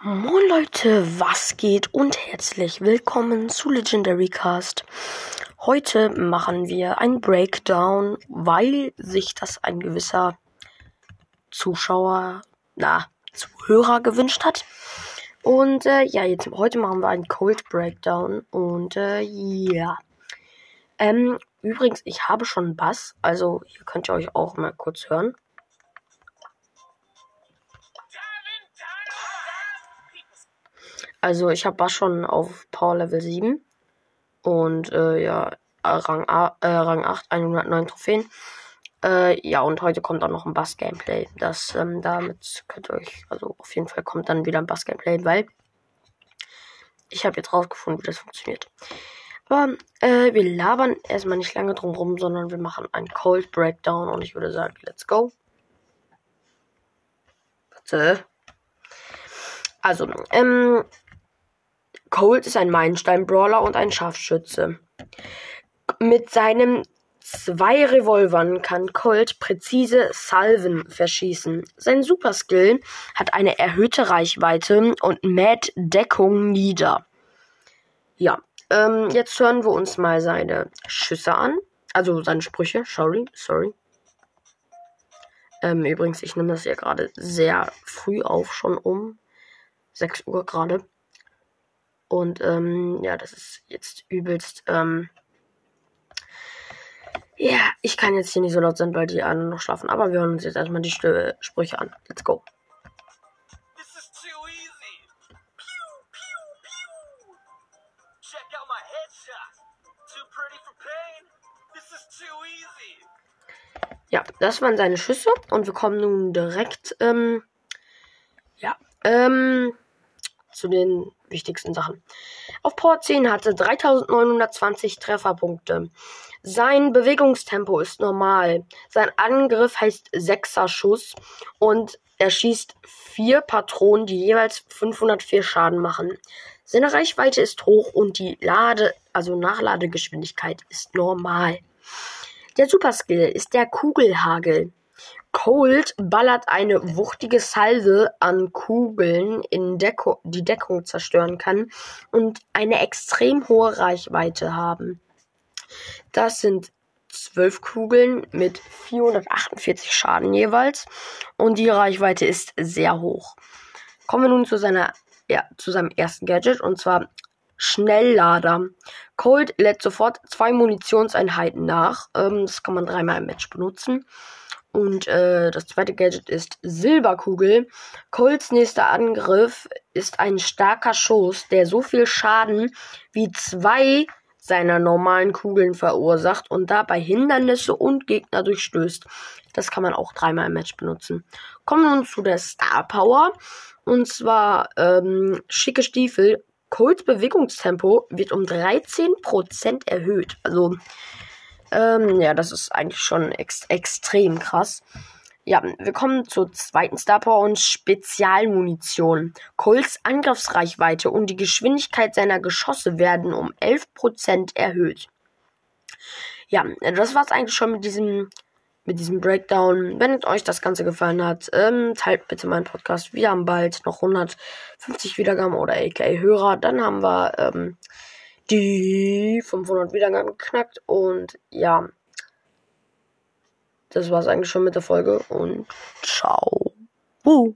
Moin Leute, was geht und herzlich willkommen zu Legendary Cast. Heute machen wir ein Breakdown, weil sich das ein gewisser Zuschauer, na, Zuhörer gewünscht hat. Und äh, ja, jetzt heute machen wir einen Cold Breakdown und äh, ja. Ähm, übrigens, ich habe schon Bass, also hier könnt ihr euch auch mal kurz hören. Also ich habe Bass schon auf Power Level 7 und äh, ja, Rang, A, äh, Rang 8, 109 Trophäen. Äh, ja, und heute kommt auch noch ein Bass-Gameplay. Das, ähm, damit könnt ihr euch, also auf jeden Fall kommt dann wieder ein Bass-Gameplay, weil ich habe jetzt rausgefunden, wie das funktioniert. Aber äh, wir labern erstmal nicht lange drum rum, sondern wir machen einen Cold Breakdown und ich würde sagen, let's go. Warte. Also, ähm, Colt ist ein Meilenstein-Brawler und ein Scharfschütze. Mit seinen zwei Revolvern kann Colt präzise Salven verschießen. Sein Superskill hat eine erhöhte Reichweite und mäht Deckung nieder. Ja, ähm, jetzt hören wir uns mal seine Schüsse an. Also seine Sprüche, sorry, sorry. Ähm, übrigens, ich nehme das ja gerade sehr früh auf, schon um 6 Uhr gerade. Und ähm, ja, das ist jetzt übelst. Ähm, ja, ich kann jetzt hier nicht so laut sein, weil die anderen noch schlafen. Aber wir hören uns jetzt erstmal die Stö Sprüche an. Let's go. Ja, das waren seine Schüsse und wir kommen nun direkt, ähm, ja, ähm, zu den wichtigsten Sachen. Auf Power 10 hatte 3920 Trefferpunkte. Sein Bewegungstempo ist normal. Sein Angriff heißt Sechser-Schuss und er schießt vier Patronen, die jeweils 504 Schaden machen. Seine Reichweite ist hoch und die Lade, also Nachladegeschwindigkeit ist normal. Der Superskill ist der Kugelhagel. Colt ballert eine wuchtige Salve an Kugeln, in die Deckung zerstören kann und eine extrem hohe Reichweite haben. Das sind zwölf Kugeln mit 448 Schaden jeweils und die Reichweite ist sehr hoch. Kommen wir nun zu seiner ja, zu seinem ersten Gadget und zwar Schnelllader. Colt lädt sofort zwei Munitionseinheiten nach. Ähm, das kann man dreimal im Match benutzen. Und äh, das zweite Gadget ist Silberkugel. Colts nächster Angriff ist ein starker Schuss, der so viel Schaden wie zwei seiner normalen Kugeln verursacht und dabei Hindernisse und Gegner durchstößt. Das kann man auch dreimal im Match benutzen. Kommen wir nun zu der Star Power. Und zwar ähm, schicke Stiefel. Colts Bewegungstempo wird um 13% erhöht. Also ähm, ja, das ist eigentlich schon ex extrem krass. Ja, wir kommen zur zweiten Star Power und Spezialmunition. Colts Angriffsreichweite und die Geschwindigkeit seiner Geschosse werden um 11% erhöht. Ja, das war's eigentlich schon mit diesem, mit diesem Breakdown. Wenn euch das Ganze gefallen hat, ähm, teilt bitte meinen Podcast. Wir haben bald noch 150 Wiedergaben oder aka Hörer. Dann haben wir ähm, die 500 Wiedergaben geknackt. Und ja, das war's eigentlich schon mit der Folge. Und ciao. Uh.